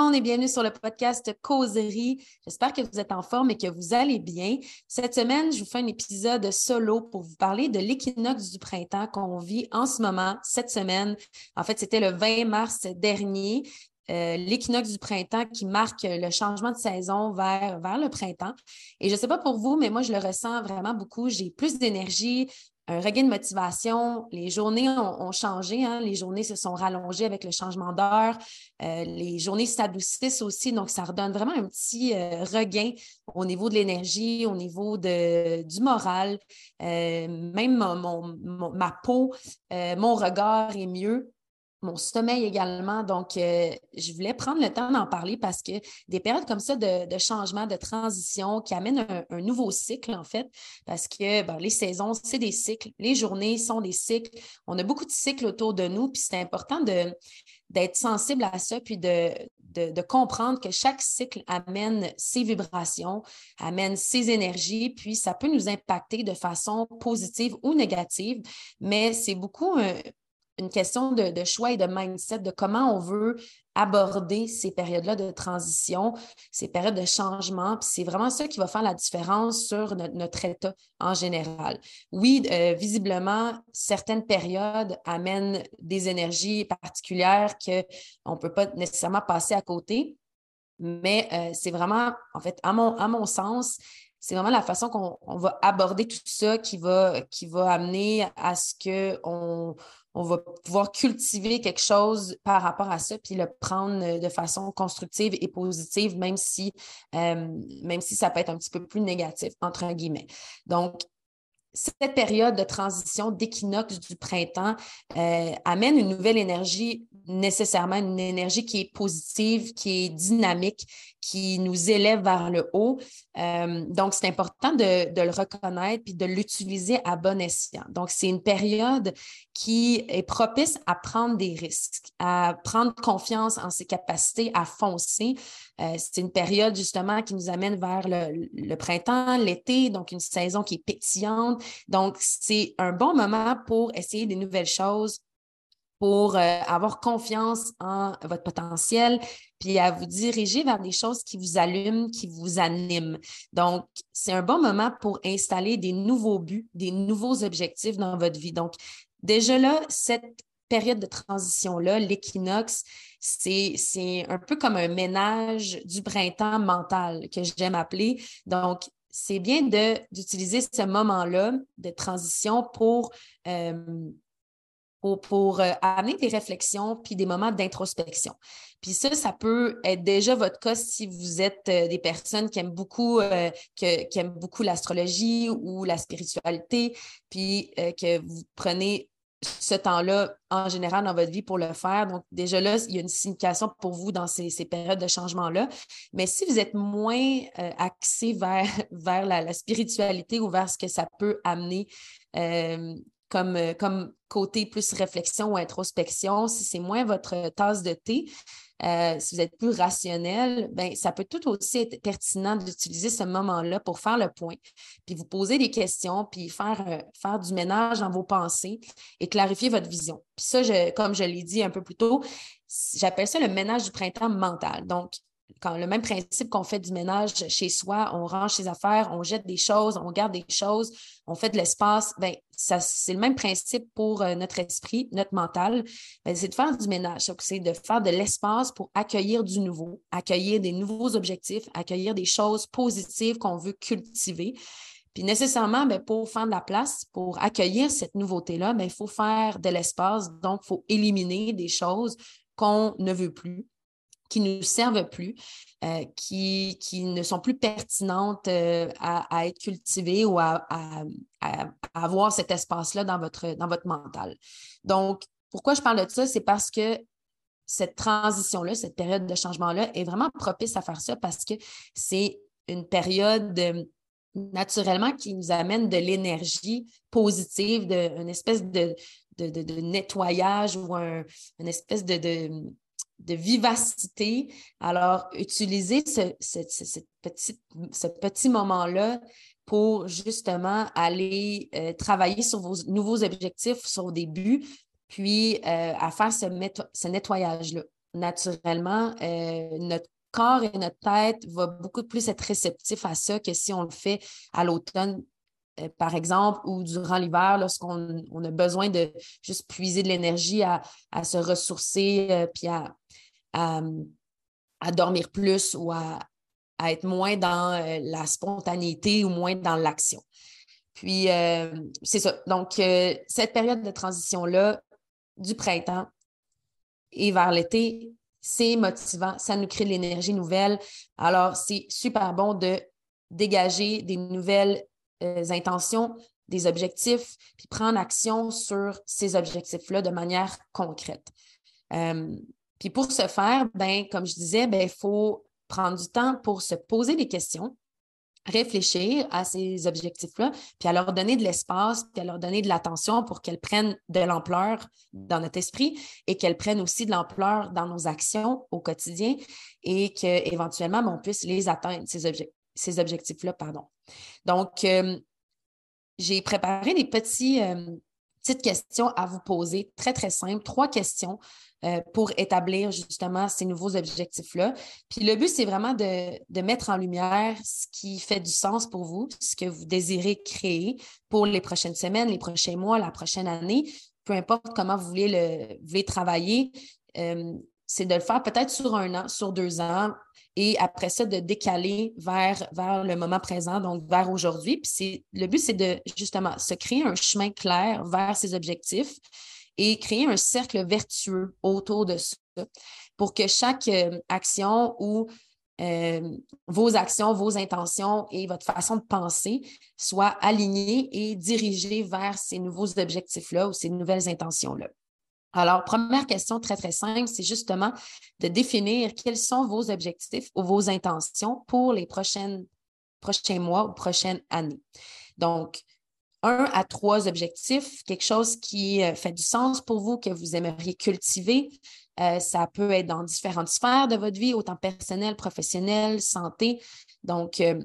monde et bienvenue sur le podcast Causerie. J'espère que vous êtes en forme et que vous allez bien. Cette semaine, je vous fais un épisode solo pour vous parler de l'équinoxe du printemps qu'on vit en ce moment, cette semaine. En fait, c'était le 20 mars dernier. Euh, l'équinoxe du printemps qui marque le changement de saison vers, vers le printemps. Et je ne sais pas pour vous, mais moi, je le ressens vraiment beaucoup. J'ai plus d'énergie, un regain de motivation. Les journées ont, changé, hein. les journées se sont rallongées avec le changement d'heure. Euh, les journées s'adoucissent aussi, donc ça redonne vraiment un petit euh, regain au niveau de l'énergie, au niveau de, du moral. Euh, même ma peau, mon regard est mieux mon sommeil également. Donc, euh, je voulais prendre le temps d'en parler parce que des périodes comme ça de, changement, de transition qui amènent un, nouveau cycle, en fait, parce que ben, les saisons, c'est des cycles, les journées sont des cycles. On a beaucoup de cycles autour de nous, puis c'est important de, d'être sensible à ça, puis de, de, comprendre que chaque cycle amène ses vibrations, amène ses énergies, puis ça peut nous impacter de façon positive ou négative, mais c'est beaucoup une question de, choix et de mindset, de comment on veut aborder ces périodes-là de transition, ces périodes de changement. Puis c'est vraiment ça qui va faire la différence sur notre, état en général. Oui, euh, visiblement, certaines périodes amènent des énergies particulières qu'on ne peut pas nécessairement passer à côté. Mais euh, c'est vraiment, en fait, à mon, à mon sens, c'est vraiment la façon qu'on va aborder tout ça qui va, amener à ce qu'on on va pouvoir cultiver quelque chose par rapport à ça, puis le prendre de façon constructive et positive, même si, euh, même si ça peut être un petit peu plus négatif, entre guillemets. Donc, cette période de transition d'équinoxe du printemps euh, amène une nouvelle énergie, nécessairement une énergie qui est positive, qui est dynamique, qui nous élève vers le haut. Euh, donc, c'est important de, le reconnaître puis de l'utiliser à bon escient. Donc, c'est une période qui est propice à prendre des risques, à prendre confiance en ses capacités, à foncer. Euh, c'est une période justement qui nous amène vers le printemps, l'été, donc une saison qui est pétillante. Donc, c'est un bon moment pour essayer des nouvelles choses, pour euh, avoir confiance en votre potentiel, puis à vous diriger vers des choses qui vous allument, qui vous animent. Donc, c'est un bon moment pour installer des nouveaux buts, des nouveaux objectifs dans votre vie. Donc, déjà là, cette période de transition-là, l'équinoxe, c'est un peu comme un ménage du printemps mental que j'aime appeler. Donc, c'est bien d'utiliser ce moment-là de transition pour euh, pour, euh, amener des réflexions puis des moments d'introspection. Puis ça, ça peut être déjà votre cas si vous êtes euh, des personnes qui aiment beaucoup, qui aiment beaucoup l'astrologie ou la spiritualité, puis que vous prenez ce temps-là en général dans votre vie pour le faire. Donc, déjà là, il y a une signification pour vous dans ces, périodes de changement-là. Mais si vous êtes moins axé vers, la, spiritualité ou vers ce que ça peut amener euh, comme côté plus réflexion ou introspection, si c'est moins votre tasse de thé, euh, si vous êtes plus rationnel, ben, ça peut tout aussi être pertinent d'utiliser ce moment-là pour faire le point, puis vous poser des questions, puis faire, euh, faire du ménage dans vos pensées et clarifier votre vision. Puis ça, je, comme je l'ai dit un peu plus tôt, j'appelle ça le ménage du printemps mental. Donc, quand le même principe qu'on fait du ménage chez soi, on range ses affaires, on jette des choses, on garde des choses, on fait de l'espace, ben c'est le même principe pour euh, notre esprit, notre mental, ben, c'est de faire du ménage, c'est de faire de l'espace pour accueillir du nouveau, accueillir des nouveaux objectifs, accueillir des choses positives qu'on veut cultiver. Puis nécessairement, ben, pour faire de la place, pour accueillir cette nouveauté-là, ben, il faut faire de l'espace, donc il faut éliminer des choses qu'on ne veut plus qui ne nous servent plus, euh, qui, qui, ne sont plus pertinentes euh, à, être cultivées ou à, avoir cet espace-là dans votre, dans votre mental. Donc, pourquoi je parle de ça? C'est parce que cette transition-là, cette période de changement-là est vraiment propice à faire ça parce que c'est une période euh, naturellement qui nous amène de l'énergie positive, de, une espèce de, de, nettoyage ou un, une espèce de, de vivacité. Alors, utilisez ce, petit, moment-là pour justement aller euh, travailler sur vos nouveaux objectifs, sur des buts, puis euh, à faire ce, nettoyage-là. naturellement, euh, notre corps et notre tête va beaucoup plus être réceptifs à ça que si on le fait à l'automne, par exemple, ou durant l'hiver, lorsqu'on a besoin de juste puiser de l'énergie à, se ressourcer, euh, puis à, dormir plus ou à, être moins dans la spontanéité ou moins dans l'action. Puis, c'est ça. Donc, cette période de transition-là, du printemps et vers l'été, c'est motivant, ça nous crée de l'énergie nouvelle. Alors, c'est super bon de dégager des nouvelles euh, intentions, des objectifs, puis prendre action sur ces objectifs-là de manière concrète. Euh, puis pour ce faire, ben, comme je disais, ben, il faut prendre du temps pour se poser des questions, réfléchir à ces objectifs-là, puis à leur donner de l'espace, puis à leur donner de l'attention pour qu'elles prennent de l'ampleur dans notre esprit et qu'elles prennent aussi de l'ampleur dans nos actions au quotidien et qu'éventuellement, ben, on puisse les atteindre, ces, ces objectifs-là. Pardon. Donc, euh, j'ai préparé des petits, euh, petites questions à vous poser, très, très simples, trois questions euh, pour établir justement ces nouveaux objectifs-là. Puis le but, c'est vraiment de, mettre en lumière ce qui fait du sens pour vous, ce que vous désirez créer pour les prochaines semaines, les prochains mois, la prochaine année, peu importe comment vous voulez, le, voulez travailler. C'est de le faire peut-être sur un an, sur deux ans, et après ça, de décaler vers, le moment présent, donc vers aujourd'hui. Le but, c'est de justement se créer un chemin clair vers ces objectifs et créer un cercle vertueux autour de ça pour que chaque euh, action ou euh, vos actions, vos intentions et votre façon de penser soient alignées et dirigées vers ces nouveaux objectifs-là ou ces nouvelles intentions-là. Alors, première question très, très simple, c'est justement de définir quels sont vos objectifs ou vos intentions pour les prochains mois ou prochaines années. Donc, un à trois objectifs, quelque chose qui euh, fait du sens pour vous, que vous aimeriez cultiver. Euh, ça peut être dans différentes sphères de votre vie, autant personnelle, professionnelle, santé. Donc, euh,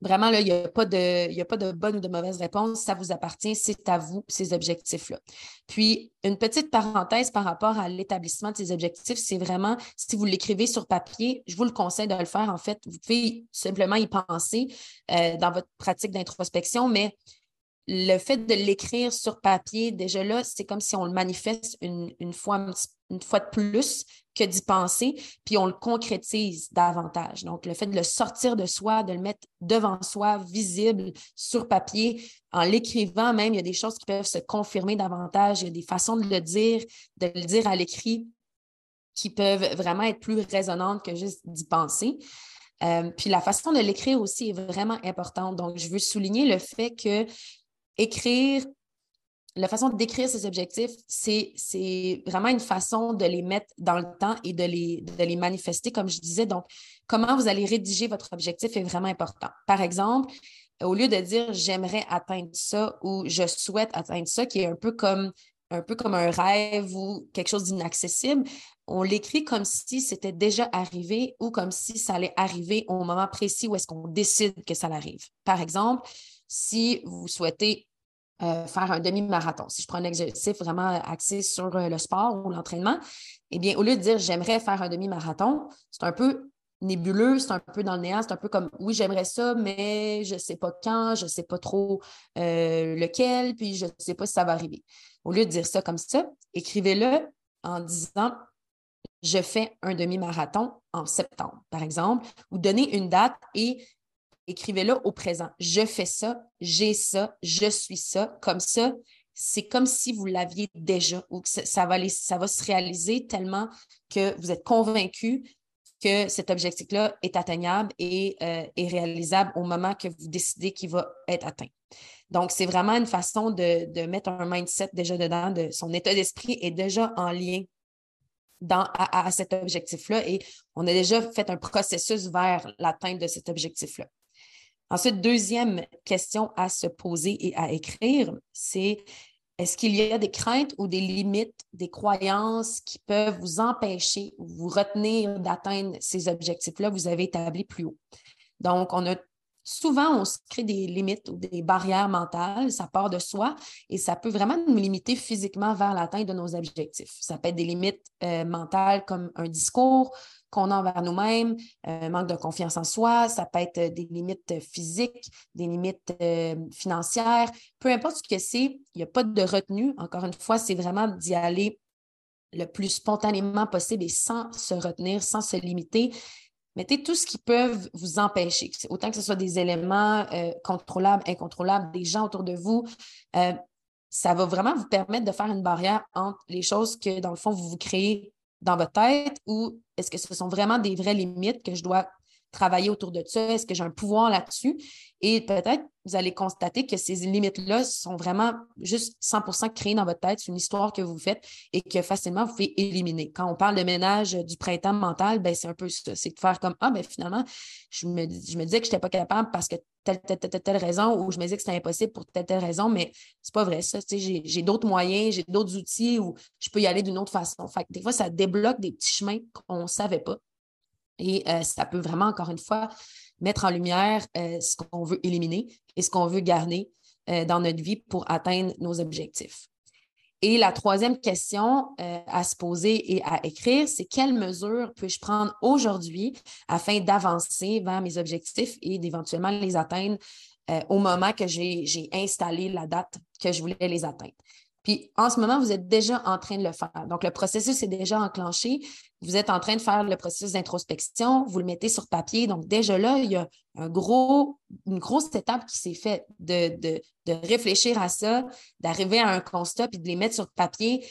vraiment, là, il n'y a, pas de, a pas de bonne ou de mauvaise réponse. Ça vous appartient, c'est à vous, ces objectifs-là. Puis, une petite parenthèse par rapport à l'établissement de ces objectifs, c'est vraiment, si vous l'écrivez sur papier, je vous le conseille de le faire. En fait, vous pouvez simplement y penser dans votre pratique d'introspection, mais le fait de l'écrire sur papier, déjà là, c'est comme si on le manifeste une, fois, une fois de plus que d'y penser, puis on le concrétise davantage. Donc, le fait de le sortir de soi, de le mettre devant soi, visible sur papier, en l'écrivant même, il y a des choses qui peuvent se confirmer davantage, il y a des façons de le dire, de le dire à l'écrit qui peuvent vraiment être plus résonantes que juste d'y penser. Euh, puis la façon de l'écrire aussi est vraiment importante. Donc, je veux souligner le fait que écrire, la façon d'écrire ces objectifs, c'est vraiment une façon de les mettre dans le temps et de les, de les manifester, comme je disais. Donc, comment vous allez rédiger votre objectif est vraiment important. Par exemple, au lieu de dire j'aimerais atteindre ça ou je souhaite atteindre ça, qui est un peu comme un peu comme un rêve ou quelque chose d'inaccessible, on l'écrit comme si c'était déjà arrivé ou comme si ça allait arriver au moment précis où est-ce qu'on décide que ça arrive. Par exemple, si vous souhaitez euh, faire un demi-marathon. Si je prends un exercice vraiment axé sur euh, le sport ou l'entraînement, eh bien, au lieu de dire j'aimerais faire un demi-marathon, c'est un peu nébuleux, c'est un peu dans le néant, c'est un peu comme oui, j'aimerais ça, mais je ne sais pas quand, je ne sais pas trop euh, lequel, puis je ne sais pas si ça va arriver. Au lieu de dire ça comme ça, écrivez-le en disant je fais un demi-marathon en septembre, par exemple, ou donnez une date et écrivez-le au présent. Je fais ça, j'ai ça, je suis ça. Comme ça, c'est comme si vous l'aviez déjà ou que ça va, se réaliser tellement que vous êtes convaincu que cet objectif-là est atteignable et euh, réalisable au moment que vous décidez qu'il va être atteint. Donc, c'est vraiment une façon de, mettre un mindset déjà dedans, de son état d'esprit est déjà en lien dans, à cet objectif-là et on a déjà fait un processus vers l'atteinte de cet objectif-là. Ensuite, deuxième question à se poser et à écrire, c'est est-ce qu'il y a des craintes ou des limites, des croyances qui peuvent vous empêcher ou vous retenir d'atteindre ces objectifs-là? Que vous avez établis plus haut? Donc, on a souvent, on se crée des limites ou des barrières mentales, ça part de soi et ça peut vraiment nous limiter physiquement vers l'atteinte de nos objectifs. Ça peut être des limites euh, mentales comme un discours qu'on a envers nous-mêmes, euh, manque de confiance en soi, ça peut être des limites physiques, des limites euh, financières, peu importe ce que c'est, il n'y a pas de retenue. Encore une fois, c'est vraiment d'y aller le plus spontanément possible et sans se retenir, sans se limiter mettez tout ce qui peut vous empêcher, autant que ce soit des éléments euh, contrôlables, incontrôlables, des gens autour de vous. Euh, ça va vraiment vous permettre de faire une barrière entre les choses que, dans le fond, vous vous créez dans votre tête ou est-ce que ce sont vraiment des vraies limites que je dois travailler autour de ça? Est-ce que j'ai un pouvoir là-dessus? Et peut-être vous allez constater que ces limites-là sont vraiment juste 100% créées dans votre tête. C'est une histoire que vous faites et que facilement vous pouvez éliminer. Quand on parle de ménage du printemps mental, ben, c'est un peu ça. C'est de faire comme Ah, ben finalement, je me, je disais que je n'étais pas capable parce que telle, telle, telle, telle, raison ou je me disais que c'était impossible pour telle, telle raison, mais c'est pas vrai ça. J'ai d'autres moyens, j'ai d'autres outils où je peux y aller d'une autre façon. Fait des fois, ça débloque des petits chemins qu'on ne savait pas. Et euh, ça peut vraiment, encore une fois, mettre en lumière euh, ce qu'on veut éliminer et ce qu'on veut garder euh, dans notre vie pour atteindre nos objectifs. Et la troisième question à se poser et à écrire, c'est quelles mesures puis-je prendre aujourd'hui afin d'avancer vers mes objectifs et d'éventuellement les atteindre au moment que j'ai installé la date que je voulais les atteindre? Puis en ce moment, vous êtes déjà en train de le faire. Donc, le processus est déjà enclenché. Vous êtes en train de faire le processus d'introspection, vous le mettez sur papier. Donc, déjà là, il y a une grosse étape qui s'est faite de, réfléchir à ça, d'arriver à un constat puis de les mettre sur papier.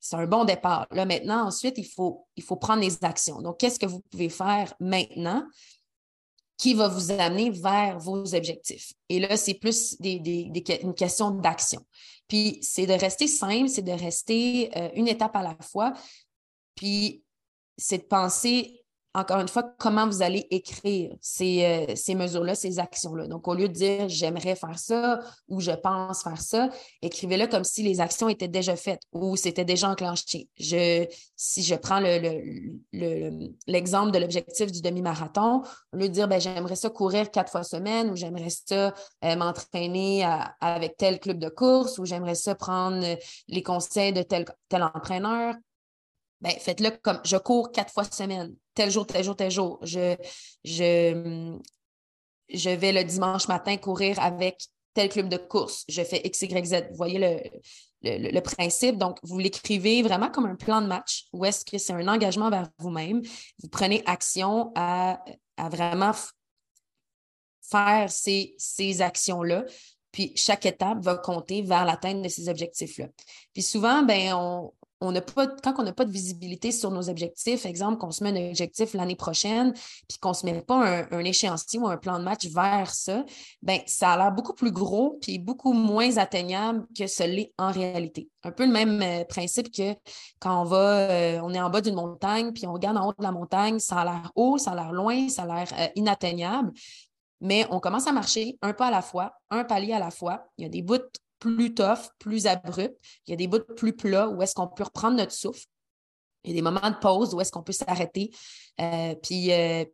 C'est un bon départ. Là, maintenant, ensuite, il faut, il faut prendre les actions. Donc, qu'est-ce que vous pouvez faire maintenant? Qui va vous amener vers vos objectifs. Et là, c'est plus une question d'action. Puis c'est de rester simple, c'est de rester euh, une étape à la fois. Puis c'est de penser encore une fois, comment vous allez écrire ces, euh, ces mesures-là, ces actions-là? Donc, au lieu de dire j'aimerais faire ça ou je pense faire ça, écrivez-le comme si les actions étaient déjà faites ou c'était déjà enclenché. Si je prends l'exemple le, de l'objectif du demi-marathon, au lieu de dire ben, j'aimerais ça courir quatre fois semaine ou j'aimerais ça euh, m'entraîner avec tel club de course ou j'aimerais ça prendre les conseils de tel entraîneur, ben, faites-le comme je cours quatre fois semaine, tel jour, tel jour, tel jour. Je, je, je vais le dimanche matin courir avec tel club de course. Je fais X, Y, Z. Vous voyez le, le, principe. Donc, vous l'écrivez vraiment comme un plan de match ou est-ce que c'est un engagement vers vous-même. Vous prenez action à, à vraiment faire ces, ces actions-là. Puis chaque étape va compter vers l'atteinte de ces objectifs-là. Puis souvent, ben, on, on pas, quand on n'a pas de visibilité sur nos objectifs, exemple, qu'on se met un objectif l'année prochaine, puis qu'on ne se met pas un, échéancier ou un plan de match vers ça, ben ça a l'air beaucoup plus gros puis beaucoup moins atteignable que ce l'est en réalité. Un peu le même euh, principe que quand on va, euh, on est en bas d'une montagne, puis on regarde en haut de la montagne, ça a l'air haut, ça a l'air loin, ça a l'air euh, inatteignable. Mais on commence à marcher un pas à la fois, un palier à la fois. Il y a des bouts plus tough, plus abrupt. Il y a des bouts plus plats où est-ce qu'on peut reprendre notre souffle. Il y a des moments de pause où est-ce qu'on peut s'arrêter, euh, puis, euh,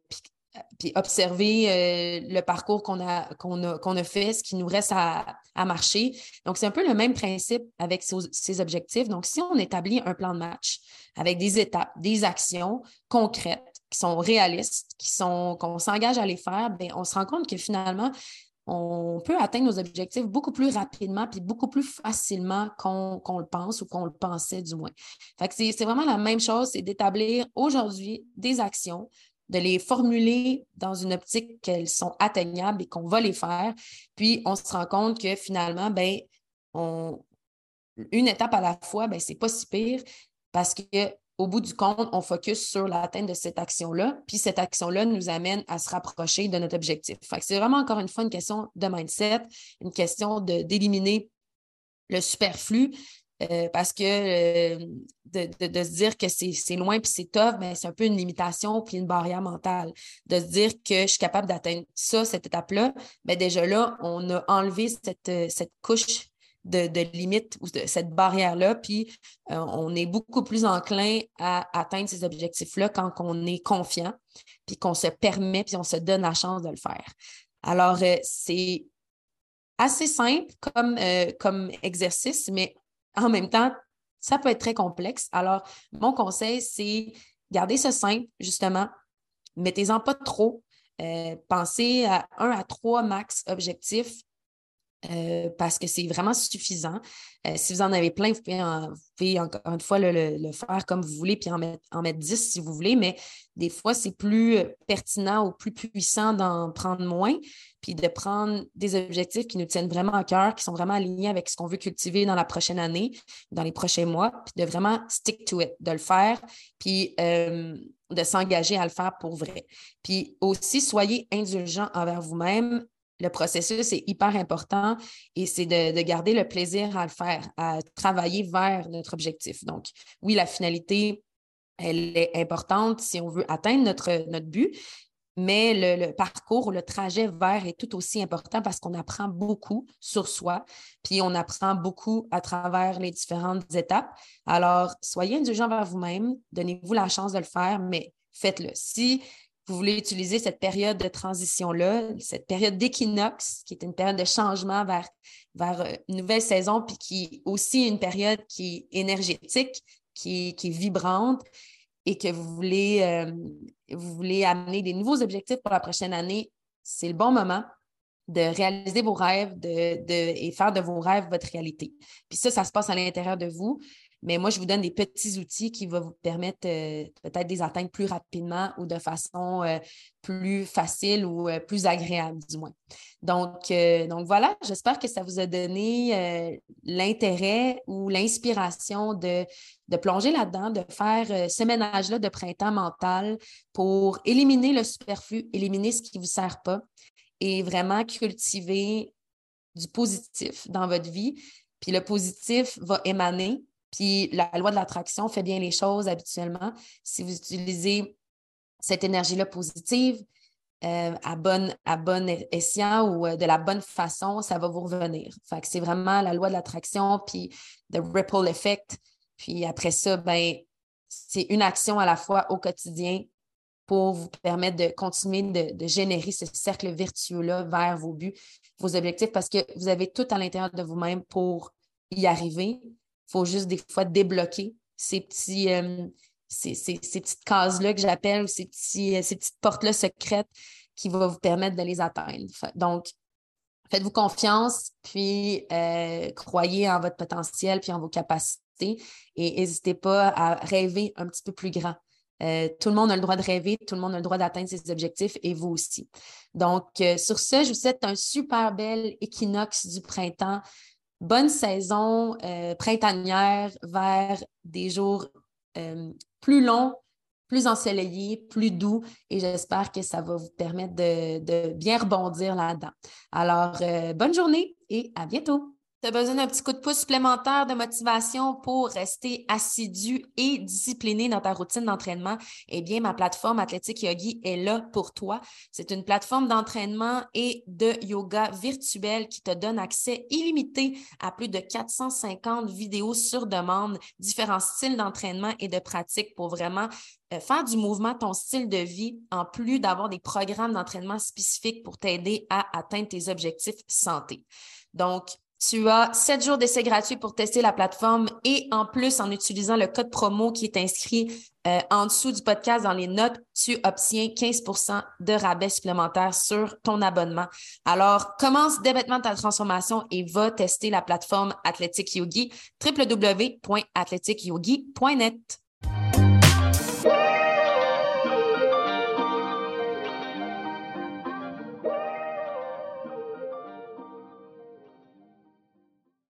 puis, observer euh, le parcours qu'on a, qu'on a, qu'on a, fait, ce qui nous reste à, à marcher. Donc, c'est un peu le même principe avec ces, objectifs. Donc, si on établit un plan de match avec des étapes, des actions concrètes, qui sont réalistes, qui sont qu'on s'engage à les faire, bien, on se rend compte que finalement, on peut atteindre nos objectifs beaucoup plus rapidement puis beaucoup plus facilement qu'on le pense ou qu'on le pensait du moins. c'est vraiment la même chose, c'est d'établir aujourd'hui des actions, de les formuler dans une optique qu'elles sont atteignables et qu'on va les faire. Puis on se rend compte que finalement, ben, une étape à la fois, ben, c'est pas si pire parce que au bout du compte, on focus sur l'atteinte de cette action-là, puis cette action-là nous amène à se rapprocher de notre objectif. c'est vraiment encore une fois une question de mindset, une question d'éliminer le superflu, euh, parce que euh, de, se dire que c'est loin puis c'est tough, ben, c'est un peu une limitation puis une barrière mentale. De se dire que je suis capable d'atteindre ça, cette étape-là, ben, déjà là, on a enlevé cette, cette couche de, limites ou de cette barrière-là. Puis euh, on est beaucoup plus enclin à atteindre ces objectifs-là quand on est confiant, puis qu'on se permet, puis on se donne la chance de le faire. Alors, euh, c'est assez simple comme, euh, comme exercice, mais en même temps, ça peut être très complexe. Alors, mon conseil, c'est garder ça simple, justement. Mettez-en pas trop. Pensez à un à trois max objectifs euh, parce que c'est vraiment suffisant. Euh, si vous en avez plein, vous pouvez, encore une fois le, faire comme vous voulez, puis en mettre, en mettre 10 si vous voulez, mais des fois, c'est plus euh, pertinent ou plus puissant d'en prendre moins, puis de prendre des objectifs qui nous tiennent vraiment à cœur, qui sont vraiment alignés avec ce qu'on veut cultiver dans la prochaine année, dans les prochains mois, puis de vraiment stick to it, de le faire, puis de s'engager à le faire pour vrai. Puis aussi, soyez indulgent envers vous-même le processus est hyper important et c'est de, garder le plaisir à le faire, à travailler vers notre objectif. Donc, oui, la finalité, elle est importante si on veut atteindre notre, but, mais le, parcours, le trajet vers est tout aussi important parce qu'on apprend beaucoup sur soi, puis on apprend beaucoup à travers les différentes étapes. Alors, soyez indulgents vers vous-même, donnez-vous la chance de le faire, mais faites-le. Vous voulez utiliser cette période de transition-là, cette période d'équinoxe, qui est une période de changement vers, vers euh, une nouvelle saison, puis qui est aussi une période qui est énergétique, qui est, vibrante, et que vous voulez, euh, vous voulez amener des nouveaux objectifs pour la prochaine année, c'est le bon moment de réaliser vos rêves de, et faire de vos rêves votre réalité. Puis ça, ça se passe à l'intérieur de vous. Mais moi, je vous donne des petits outils qui vont vous permettre euh, peut-être de les atteindre plus rapidement ou de façon euh, plus facile ou euh, plus agréable, du moins. Donc, donc voilà, j'espère que ça vous a donné l'intérêt ou l'inspiration de, de plonger là-dedans, de faire ce ménage-là de printemps mental pour éliminer le superflu, éliminer ce qui ne vous sert pas et vraiment cultiver du positif dans votre vie. Puis le positif va émaner puis la loi de l'attraction fait bien les choses habituellement. Si vous utilisez cette énergie-là positive euh, à, bonne, à bon escient ou euh, de la bonne façon, ça va vous revenir. Fait c'est vraiment la loi de l'attraction, puis the ripple effect. Puis après ça, ben, c'est une action à la fois au quotidien pour vous permettre de continuer de, de générer ce cercle vertueux-là vers vos buts, vos objectifs, parce que vous avez tout à l'intérieur de vous-même pour y arriver. Faut juste des fois débloquer ces, petits, euh, ces, petites cases-là que j'appelle, ces, petits, euh, ces petites portes-là secrètes qui vont vous permettre de les atteindre. Donc, faites-vous confiance, puis euh, croyez en votre potentiel, puis en vos capacités, et n'hésitez pas à rêver un petit peu plus grand. tout le monde a le droit de rêver, tout le monde a le droit d'atteindre ses objectifs et vous aussi. Donc, sur ce, je vous souhaite un super bel équinoxe du printemps bonne saison euh, printanière vers des jours euh, plus longs, plus ensoleillés, plus doux et j'espère que ça va vous permettre de, bien rebondir là-dedans. Alors, euh, bonne journée et à bientôt. Tu as besoin d'un petit coup de pouce supplémentaire de motivation pour rester assidu et discipliné dans ta routine d'entraînement, eh bien, ma plateforme Athlétique Yogi est là pour toi. C'est une plateforme d'entraînement et de yoga virtuel qui te donne accès illimité à plus de 450 vidéos sur demande, différents styles d'entraînement et de pratique pour vraiment euh, faire du mouvement ton style de vie, en plus d'avoir des programmes d'entraînement spécifiques pour t'aider à atteindre tes objectifs santé. Donc, tu as sept jours d'essai gratuit pour tester la plateforme et en plus, en utilisant le code promo qui est inscrit euh, en dessous du podcast dans les notes, tu obtiens 15% de rabais supplémentaire sur ton abonnement. Alors, commence dès maintenant ta transformation et va tester la plateforme Athletic Yogi, www.athleticyogi.net.